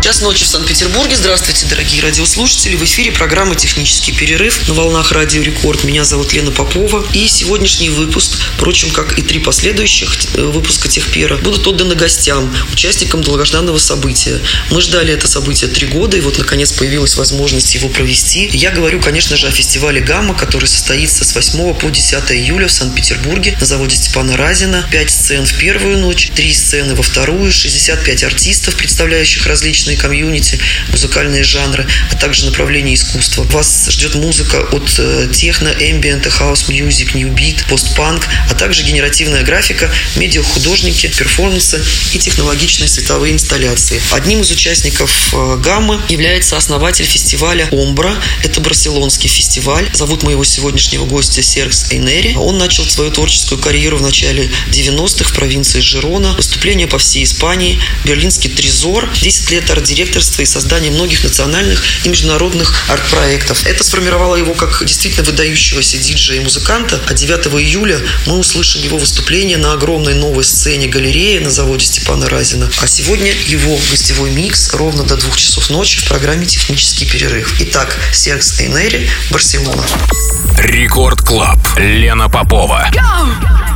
Час ночи в Санкт-Петербурге. Здравствуйте, дорогие радиослушатели. В эфире программа «Технический перерыв» на волнах Радио Рекорд. Меня зовут Лена Попова. И сегодняшний выпуск, впрочем, как и три последующих э, выпуска Техпера, будут отданы гостям, участникам долгожданного события. Мы ждали это событие три года, и вот, наконец, появилась возможность его провести. Я говорю, конечно же, о фестивале «Гамма», который состоится с 8 по 10 июля в Санкт-Петербурге на заводе Степана Разина. Пять сцен в первую ночь, три сцены во вторую, 65 артистов, представляющих различные различные комьюнити, музыкальные жанры, а также направления искусства. Вас ждет музыка от э, техно, эмбиента, house music, new beat, постпанк, а также генеративная графика, медиахудожники, перформансы и технологичные световые инсталляции. Одним из участников э, гаммы является основатель фестиваля Омбра. Это барселонский фестиваль. Зовут моего сегодняшнего гостя Серкс Эйнери. Он начал свою творческую карьеру в начале 90-х в провинции Жирона. Выступления по всей Испании, берлинский Трезор. 10 лет арт-директорства и создания многих национальных и международных арт-проектов. Это сформировало его как действительно выдающегося диджея и музыканта. А 9 июля мы услышим его выступление на огромной новой сцене галереи на заводе Степана Разина. А сегодня его гостевой микс ровно до двух часов ночи в программе «Технический перерыв». Итак, Серкс Эйнери, Барселона. Record Club. Лена Попова. Go!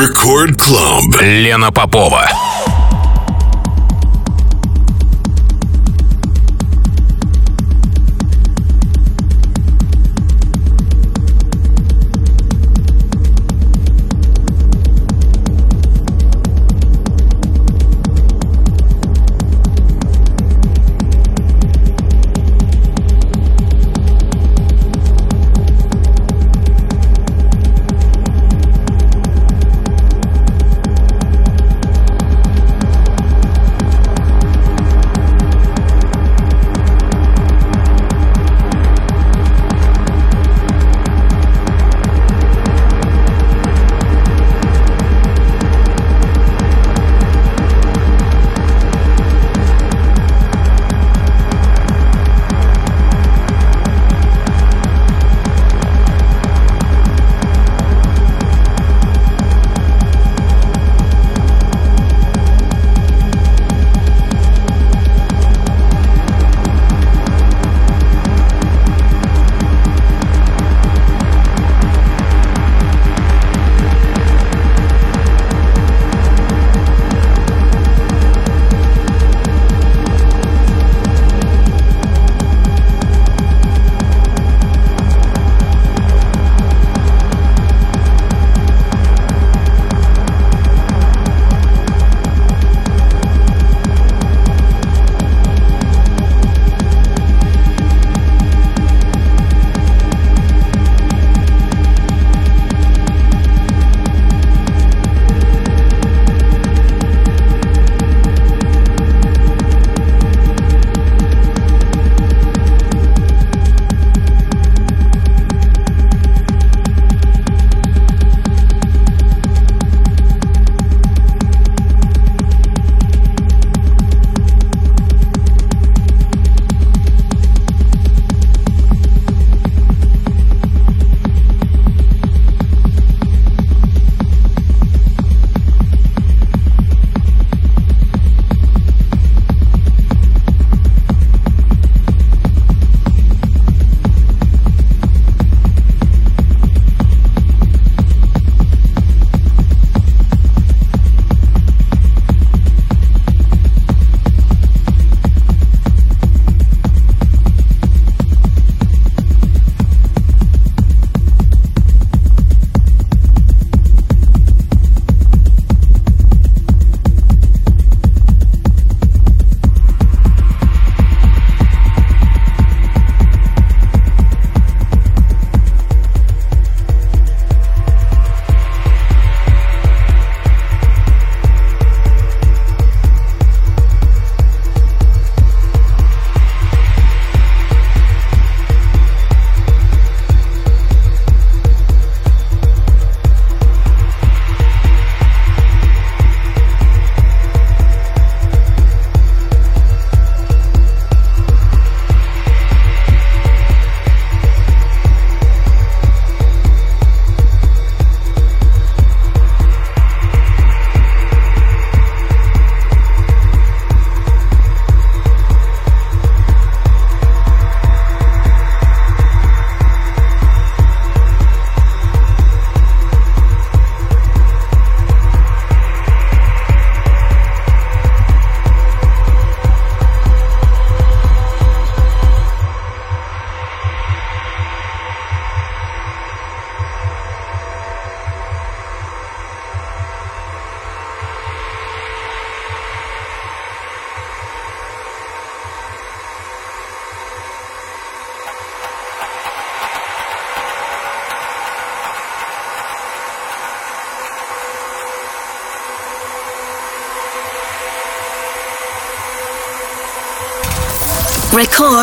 Рекорд клуб. Лена Попова.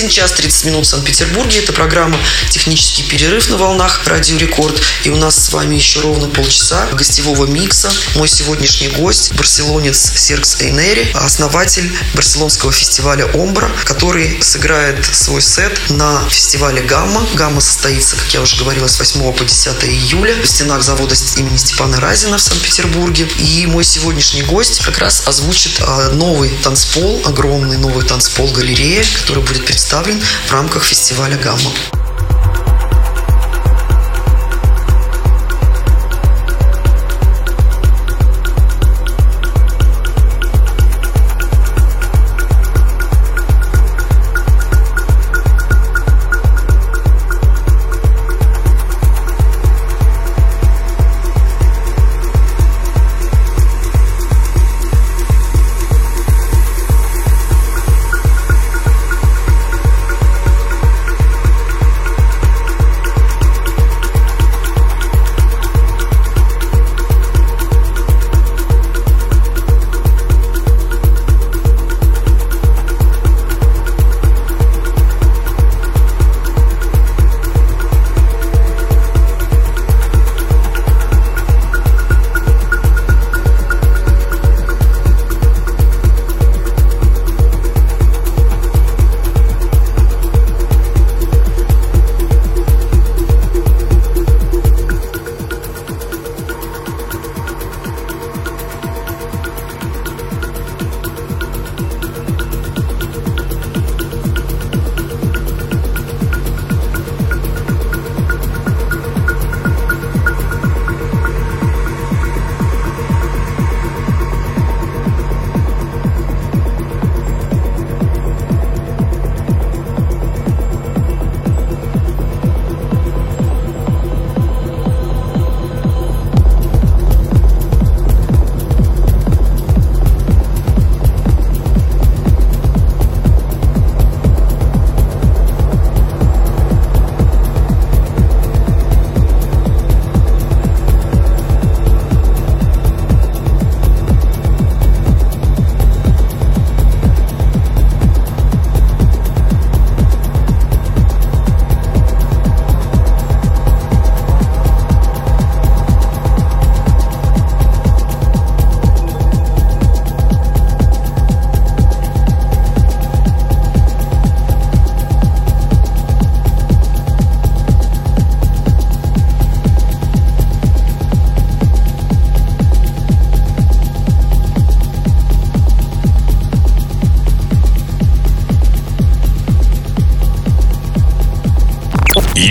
1 час 30 минут в Санкт-Петербурге. Это программа «Технический перерыв» на волнах Радио Рекорд. И у нас с вами еще ровно полчаса гостевого микса. Мой сегодняшний гость – барселонец Серкс Эйнери, основатель барселонского фестиваля «Омбра», который сыграет свой сет на фестивале «Гамма». «Гамма» состоится, как я уже говорила, с 8 по 10 июля в стенах завода имени Степана Разина в Санкт-Петербурге. И мой сегодняшний гость как раз озвучит а, новый танцпол, огромный новый танцпол галерея, который будет представлен в рамках фестиваля «Гамма».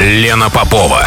Лена Попова.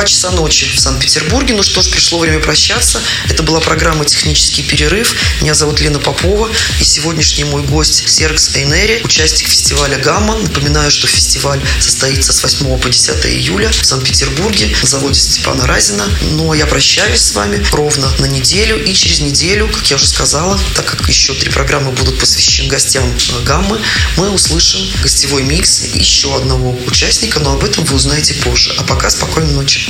Два часа ночи в Санкт-Петербурге. Ну что ж, пришло время прощаться. Это была программа «Технический перерыв». Меня зовут Лена Попова. И сегодняшний мой гость Сергс Эйнери, участник фестиваля «Гамма». Напоминаю, что фестиваль состоится с 8 по 10 июля в Санкт-Петербурге на заводе Степана Разина. Но я прощаюсь с вами ровно на неделю. И через неделю, как я уже сказала, так как еще три программы будут посвящены гостям «Гаммы», мы услышим гостевой микс еще одного участника, но об этом вы узнаете позже. А пока спокойной ночи.